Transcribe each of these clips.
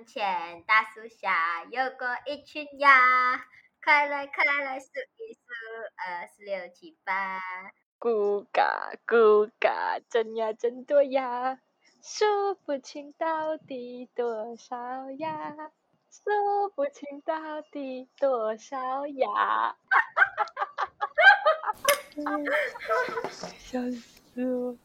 从前，大树下有过一群鸭，快来快来数一数，二四六七八。咕嘎咕嘎，真呀真多呀，数不清到底多少呀，数不清到底多少呀。哈哈哈哈哈哈！笑死我。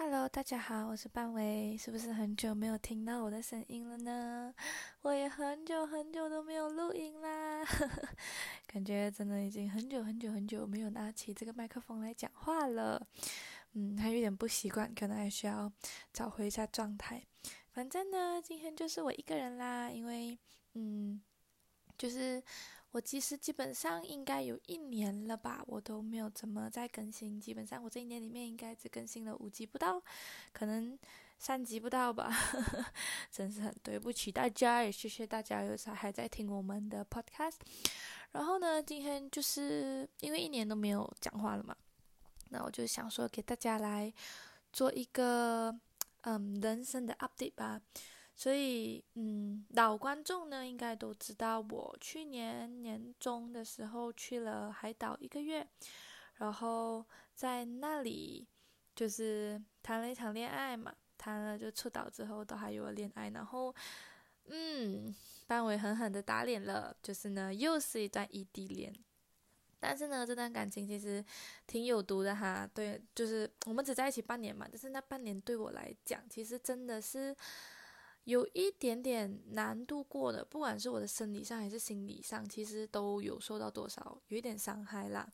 Hello，大家好，我是半尾，是不是很久没有听到我的声音了呢？我也很久很久都没有录音啦，感觉真的已经很久很久很久没有拿起这个麦克风来讲话了，嗯，还有点不习惯，可能还需要找回一下状态。反正呢，今天就是我一个人啦，因为，嗯，就是。我其实基本上应该有一年了吧，我都没有怎么再更新。基本上我这一年里面应该只更新了五集不到，可能三集不到吧。真是很对不起大家，也谢谢大家有啥还在听我们的 podcast。然后呢，今天就是因为一年都没有讲话了嘛，那我就想说给大家来做一个嗯人生的 update 吧。所以，嗯，老观众呢应该都知道，我去年年中的时候去了海岛一个月，然后在那里就是谈了一场恋爱嘛，谈了就出岛之后都还有恋爱，然后，嗯，班委狠狠的打脸了，就是呢又是一段异地恋，但是呢这段感情其实挺有毒的哈，对，就是我们只在一起半年嘛，但是那半年对我来讲，其实真的是。有一点点难度过的，不管是我的生理上还是心理上，其实都有受到多少有一点伤害啦。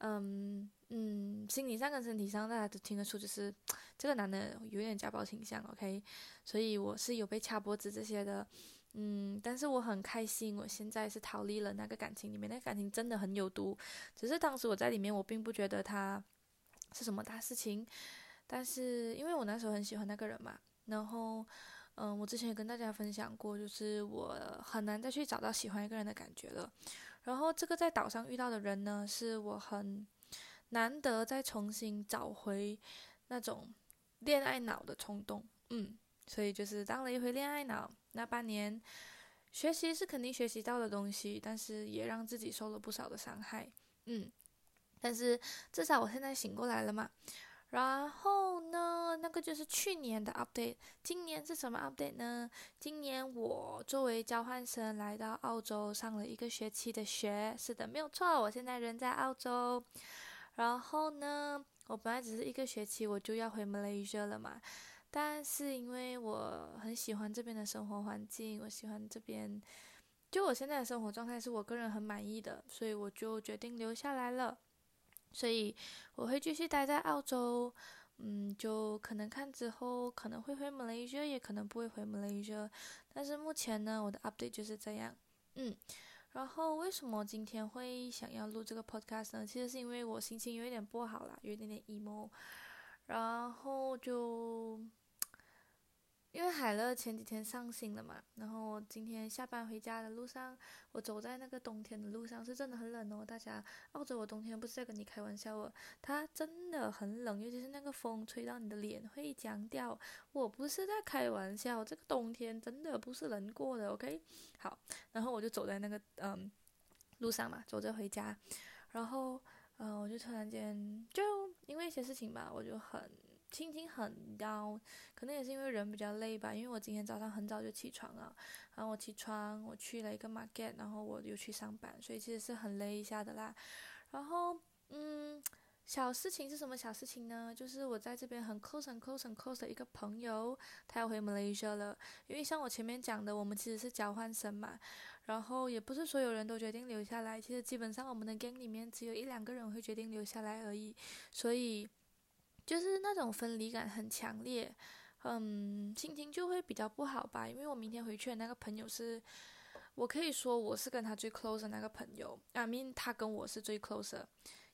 嗯嗯，心理上跟身体上大家都听得出，就是这个男的有点家暴倾向，OK，所以我是有被掐脖子这些的。嗯，但是我很开心，我现在是逃离了那个感情里面，那个感情真的很有毒。只是当时我在里面，我并不觉得他是什么大事情，但是因为我那时候很喜欢那个人嘛，然后。嗯，我之前也跟大家分享过，就是我很难再去找到喜欢一个人的感觉了。然后这个在岛上遇到的人呢，是我很难得再重新找回那种恋爱脑的冲动。嗯，所以就是当了一回恋爱脑。那半年学习是肯定学习到的东西，但是也让自己受了不少的伤害。嗯，但是至少我现在醒过来了嘛。然后呢，那个就是去年的 update。今年是什么 update 呢？今年我作为交换生来到澳洲上了一个学期的学。是的，没有错，我现在人在澳洲。然后呢，我本来只是一个学期我就要回 Malaysia 了嘛，但是因为我很喜欢这边的生活环境，我喜欢这边，就我现在的生活状态是我个人很满意的，所以我就决定留下来了。所以我会继续待在澳洲，嗯，就可能看之后可能会回 Malaysia，也可能不会回 Malaysia。但是目前呢，我的 update 就是这样，嗯。然后为什么今天会想要录这个 podcast 呢？其实是因为我心情有一点不好啦，有一点点 emo，然后就。因为海乐前几天上新了嘛，然后我今天下班回家的路上，我走在那个冬天的路上，是真的很冷哦。大家，澳洲我冬天不是在跟你开玩笑哦，它真的很冷，尤其是那个风吹到你的脸会僵掉。我不是在开玩笑，这个冬天真的不是人过的，OK？好，然后我就走在那个嗯路上嘛，走着回家，然后嗯我就突然间就因为一些事情吧，我就很。心情很 down，，可能也是因为人比较累吧。因为我今天早上很早就起床了，然后我起床，我去了一个 market，然后我又去上班，所以其实是很累一下的啦。然后，嗯，小事情是什么小事情呢？就是我在这边很 close 很 close 很 close 的一个朋友，他要回 Malaysia 了。因为像我前面讲的，我们其实是交换生嘛，然后也不是所有人都决定留下来。其实基本上我们的 gang 里面只有一两个人会决定留下来而已，所以。就是那种分离感很强烈，嗯，心情就会比较不好吧。因为我明天回去的那个朋友是，我可以说我是跟他最 close 的那个朋友，I mean 他跟我是最 close，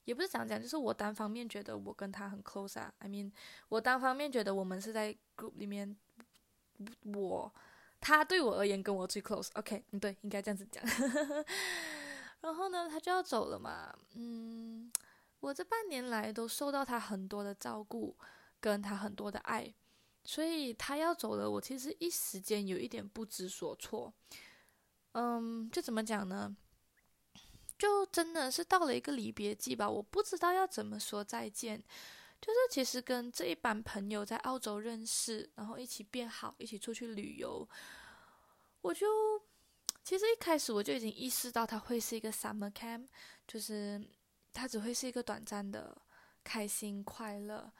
也不是这样讲，就是我单方面觉得我跟他很 close 啊。I mean 我单方面觉得我们是在 group 里面，我他对我而言跟我最 close，OK，嗯，对，应该这样子讲。然后呢，他就要走了嘛，嗯。我这半年来都受到他很多的照顾，跟他很多的爱，所以他要走了，我其实一时间有一点不知所措。嗯，就怎么讲呢？就真的是到了一个离别季吧，我不知道要怎么说再见。就是其实跟这一班朋友在澳洲认识，然后一起变好，一起出去旅游，我就其实一开始我就已经意识到他会是一个 summer camp，就是它只会是一个短暂的开心快乐，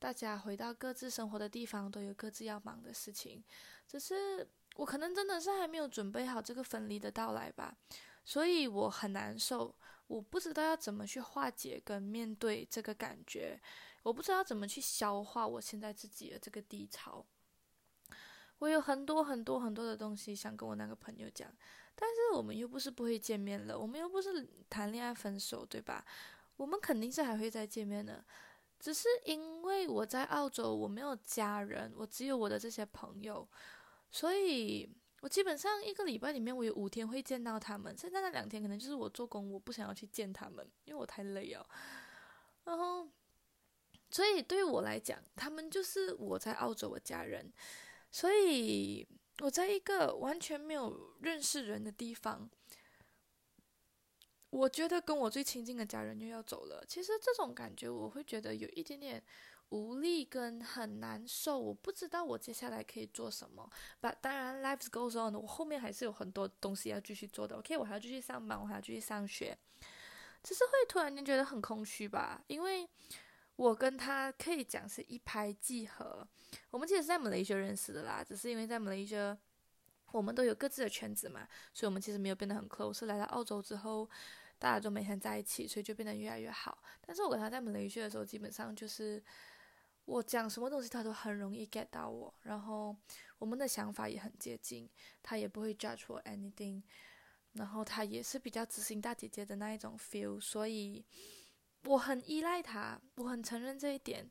大家回到各自生活的地方，都有各自要忙的事情，只是我可能真的是还没有准备好这个分离的到来吧，所以我很难受，我不知道要怎么去化解跟面对这个感觉。我不知道怎么去消化我现在自己的这个低潮。我有很多很多很多的东西想跟我那个朋友讲，但是我们又不是不会见面了，我们又不是谈恋爱分手，对吧？我们肯定是还会再见面的，只是因为我在澳洲，我没有家人，我只有我的这些朋友，所以我基本上一个礼拜里面我有五天会见到他们，现在那两天可能就是我做工，我不想要去见他们，因为我太累哦，然后。所以对我来讲，他们就是我在澳洲的家人。所以我在一个完全没有认识人的地方，我觉得跟我最亲近的家人又要走了。其实这种感觉，我会觉得有一点点无力跟很难受。我不知道我接下来可以做什么。但当然，life goes on，我后面还是有很多东西要继续做的。OK，我还要继续上班，我还要继续上学，只是会突然间觉得很空虚吧，因为。我跟他可以讲是一拍即合，我们其实是在马来西亚认识的啦，只是因为在马来西亚，我们都有各自的圈子嘛，所以我们其实没有变得很 close。来到澳洲之后，大家都每天在一起，所以就变得越来越好。但是我跟他在马来西亚的时候，基本上就是我讲什么东西，他都很容易 get 到我，然后我们的想法也很接近，他也不会 judge 我 anything，然后他也是比较执行大姐姐的那一种 feel，所以。我很依赖他，我很承认这一点。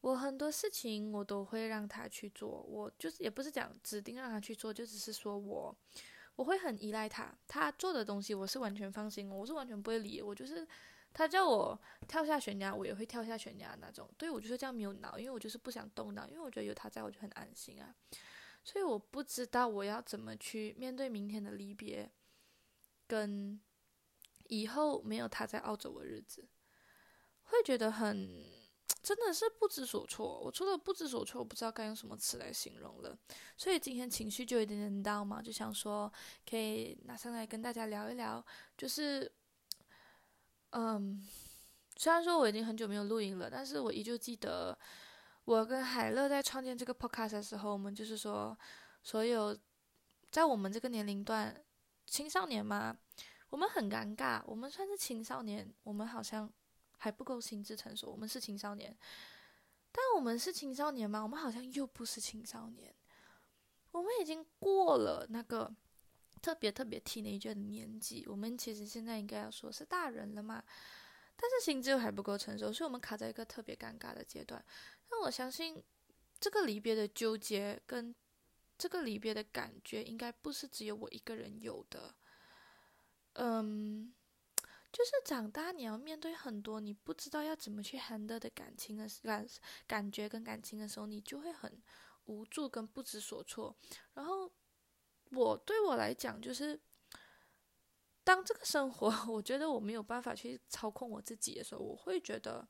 我很多事情我都会让他去做，我就是也不是讲指定让他去做，就只是说我我会很依赖他，他做的东西我是完全放心，我是完全不会理。我就是他叫我跳下悬崖，我也会跳下悬崖那种。对我就是这样没有脑，因为我就是不想动脑，因为我觉得有他在我就很安心啊。所以我不知道我要怎么去面对明天的离别，跟以后没有他在澳洲的日子。会觉得很，真的是不知所措。我除了不知所措，我不知道该用什么词来形容了。所以今天情绪就有点点高嘛，就想说可以拿上来跟大家聊一聊。就是，嗯，虽然说我已经很久没有录音了，但是我依旧记得我跟海乐在创建这个 podcast 的时候，我们就是说，所有在我们这个年龄段，青少年嘛，我们很尴尬，我们算是青少年，我们好像。还不够心智成熟，我们是青少年，但我们是青少年吗？我们好像又不是青少年，我们已经过了那个特别特别 teenager 的年纪，我们其实现在应该要说是大人了嘛，但是心智又还不够成熟，所以我们卡在一个特别尴尬的阶段。那我相信这个离别的纠结跟这个离别的感觉，应该不是只有我一个人有的，嗯。就是长大，你要面对很多你不知道要怎么去 handle 的感情的感感觉跟感情的时候，你就会很无助跟不知所措。然后我对我来讲，就是当这个生活 我觉得我没有办法去操控我自己的时候，我会觉得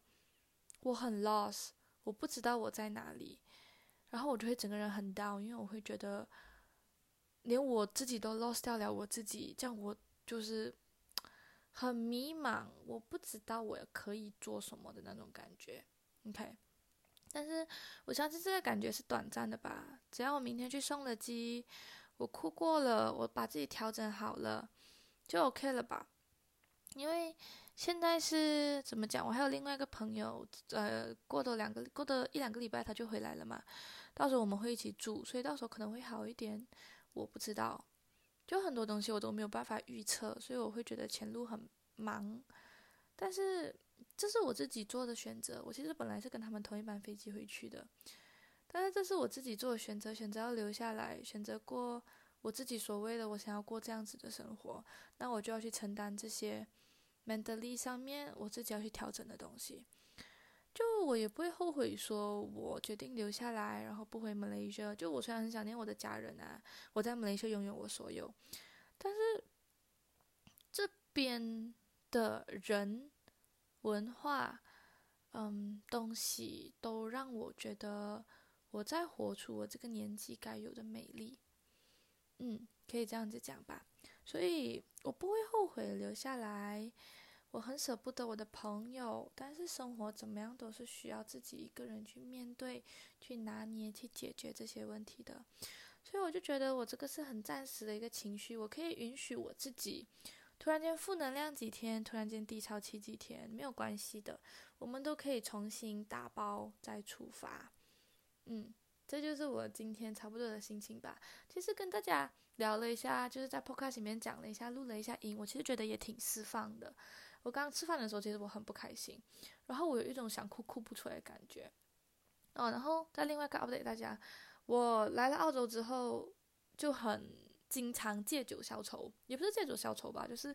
我很 lost，我不知道我在哪里，然后我就会整个人很 down，因为我会觉得连我自己都 lost 掉了我自己，这样我就是。很迷茫，我不知道我可以做什么的那种感觉，OK。但是我相信这个感觉是短暂的吧。只要我明天去送了机，我哭过了，我把自己调整好了，就 OK 了吧。因为现在是怎么讲？我还有另外一个朋友，呃，过多两个，过多一两个礼拜他就回来了嘛。到时候我们会一起住，所以到时候可能会好一点，我不知道。就很多东西我都没有办法预测，所以我会觉得前路很忙。但是这是我自己做的选择。我其实本来是跟他们同一班飞机回去的，但是这是我自己做的选择，选择要留下来，选择过我自己所谓的我想要过这样子的生活。那我就要去承担这些 mentally 上面我自己要去调整的东西。就我也不会后悔，说我决定留下来，然后不回马来西亚。就我虽然很想念我的家人啊，我在马来西亚拥有我所有，但是这边的人、文化、嗯东西都让我觉得我在活出我这个年纪该有的美丽。嗯，可以这样子讲吧。所以我不会后悔留下来。我很舍不得我的朋友，但是生活怎么样都是需要自己一个人去面对、去拿捏、去解决这些问题的。所以我就觉得我这个是很暂时的一个情绪，我可以允许我自己突然间负能量几天，突然间低潮期几天，没有关系的，我们都可以重新打包再出发。嗯，这就是我今天差不多的心情吧。其实跟大家聊了一下，就是在 Podcast 里面讲了一下，录了一下音，我其实觉得也挺释放的。我刚刚吃饭的时候，其实我很不开心，然后我有一种想哭哭不出来的感觉。哦，然后再另外一个 update 大家，我来了澳洲之后就很经常借酒消愁，也不是借酒消愁吧，就是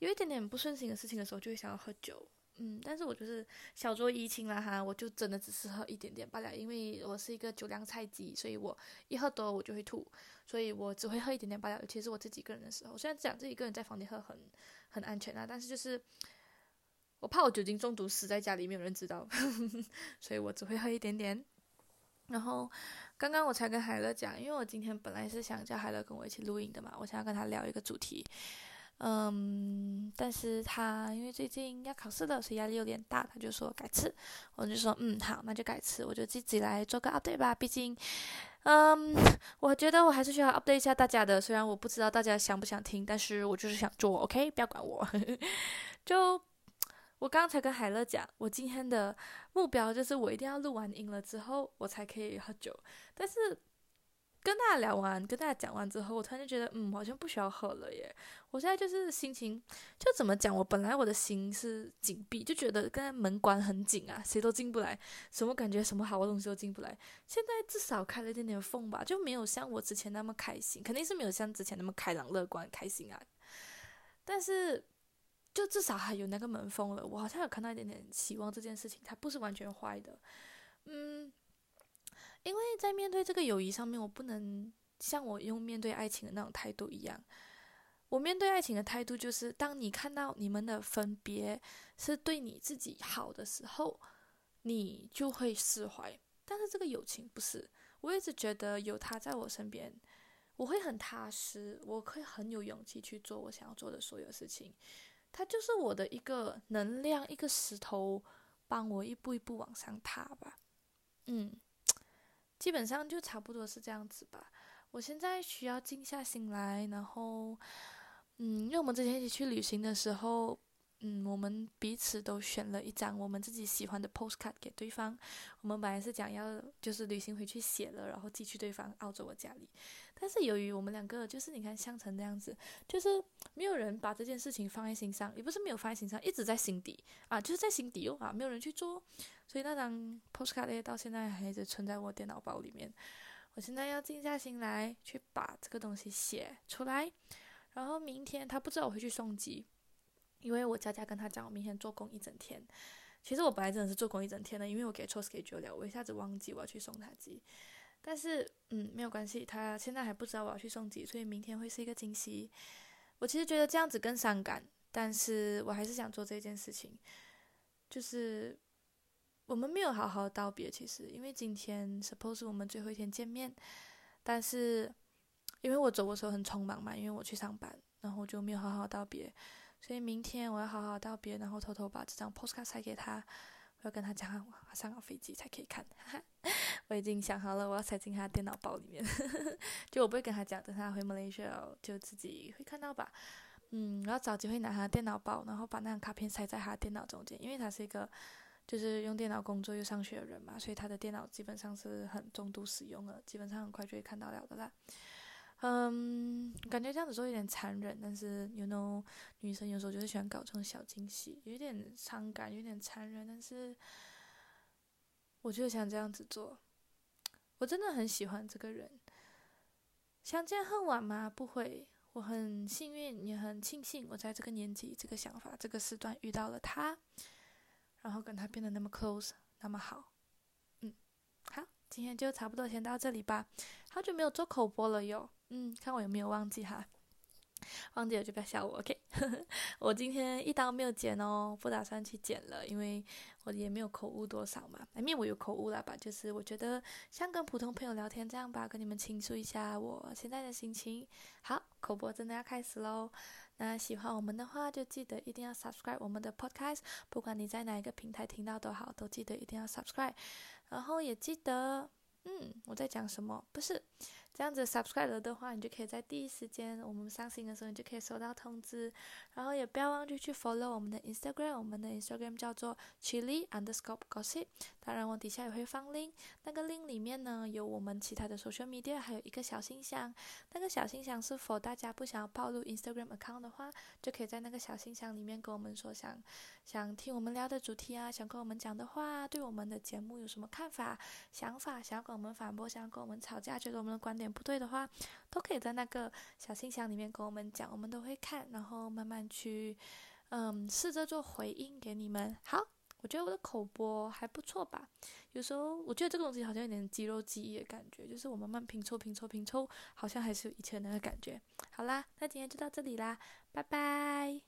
有一点点不顺心的事情的时候，就会想要喝酒。嗯，但是我就是小酌怡情了哈，我就真的只是喝一点点罢了，因为我是一个酒量菜鸡，所以我一喝多我就会吐，所以我只会喝一点点罢了。尤其是我自己一个人的时候，虽然讲自己一个人在房间喝很很安全啊，但是就是我怕我酒精中毒死在家里没有人知道，所以我只会喝一点点。然后刚刚我才跟海乐讲，因为我今天本来是想叫海乐跟我一起录音的嘛，我想要跟他聊一个主题。嗯，但是他因为最近要考试了，所以压力有点大，他就说改次。我就说嗯好，那就改次，我就自己来做个 update 吧。毕竟，嗯，我觉得我还是需要 update 一下大家的。虽然我不知道大家想不想听，但是我就是想做，OK，不要管我。就我刚才跟海乐讲，我今天的目标就是我一定要录完音了之后，我才可以喝酒。但是。跟大家聊完，跟大家讲完之后，我突然就觉得，嗯，好像不需要喝了耶。我现在就是心情，就怎么讲？我本来我的心是紧闭，就觉得刚才门关很紧啊，谁都进不来，什么感觉，什么好东西都进不来。现在至少开了一点点缝吧，就没有像我之前那么开心，肯定是没有像之前那么开朗、乐观、开心啊。但是，就至少还有那个门缝了，我好像有看到一点点希望。这件事情它不是完全坏的，嗯。因为在面对这个友谊上面，我不能像我用面对爱情的那种态度一样。我面对爱情的态度就是，当你看到你们的分别是对你自己好的时候，你就会释怀。但是这个友情不是，我一直觉得有他在我身边，我会很踏实，我会很有勇气去做我想要做的所有事情。他就是我的一个能量，一个石头，帮我一步一步往上踏吧。嗯。基本上就差不多是这样子吧。我现在需要静下心来，然后，嗯，因为我们之前一起去旅行的时候，嗯，我们彼此都选了一张我们自己喜欢的 postcard 给对方。我们本来是讲要就是旅行回去写了，然后寄去对方澳洲我家里。但是由于我们两个就是你看相成这样子，就是没有人把这件事情放在心上，也不是没有放在心上，一直在心底啊，就是在心底哦啊，没有人去做。所以那张 postcard 到现在还一直存在我电脑包里面。我现在要静下心来去把这个东西写出来，然后明天他不知道我会去送机，因为我佳佳跟他讲我明天做工一整天。其实我本来真的是做工一整天的，因为我给错 schedule 了，我一下子忘记我要去送他机。但是嗯没有关系，他现在还不知道我要去送机，所以明天会是一个惊喜。我其实觉得这样子更伤感，但是我还是想做这件事情，就是。我们没有好好道别，其实因为今天 suppose 我们最后一天见面，但是因为我走的时候很匆忙嘛，因为我去上班，然后就没有好好道别，所以明天我要好好道别，然后偷偷把这张 postcard 塞给他，我要跟他讲，我上了飞机才可以看，哈哈我已经想好了，我要塞进他电脑包里面，就我不会跟他讲，等他回 Malaysia 就自己会看到吧，嗯，我要找机会拿他电脑包，然后把那张卡片塞在他电脑中间，因为他是一个。就是用电脑工作又上学的人嘛，所以他的电脑基本上是很重度使用了，基本上很快就会看到了的啦。嗯，感觉这样子说有点残忍，但是 you know 女生有时候就是喜欢搞这种小惊喜，有点伤感，有点残忍，但是我就想这样子做。我真的很喜欢这个人，相见恨晚吗？不会，我很幸运，也很庆幸我在这个年纪、这个想法、这个时段遇到了他。然后跟他变得那么 close，那么好。嗯，好，今天就差不多先到这里吧。好久没有做口播了哟，嗯，看我有没有忘记哈。忘记了就不要笑我，OK？我今天一刀没有剪哦，不打算去剪了，因为我也没有口误多少嘛。难免我有口误了吧？就是我觉得像跟普通朋友聊天这样吧，跟你们倾诉一下我现在的心情。好，口播真的要开始喽。那喜欢我们的话，就记得一定要 subscribe 我们的 podcast，不管你在哪一个平台听到都好，都记得一定要 subscribe。然后也记得，嗯，我在讲什么？不是。这样子 subscribe 了的话，你就可以在第一时间我们上新的时候，你就可以收到通知。然后也不要忘记去 follow 我们的 Instagram，我们的 Instagram 叫做 Chili Underscore Gossip。当然，我底下也会放 link，那个 link 里面呢有我们其他的 social media，还有一个小信箱。那个小信箱是否大家不想要暴露 Instagram account 的话，就可以在那个小信箱里面跟我们说想想听我们聊的主题啊，想跟我们讲的话，对我们的节目有什么看法、想法，想要跟我们反驳，想要跟我们吵架，觉得我们的观点不对的话，都可以在那个小信箱里面跟我们讲，我们都会看，然后慢慢去，嗯，试着做回应给你们。好，我觉得我的口播还不错吧。有时候我觉得这个东西好像有点肌肉记忆的感觉，就是我慢慢拼凑、拼凑、拼凑，好像还是以前那个感觉。好啦，那今天就到这里啦，拜拜。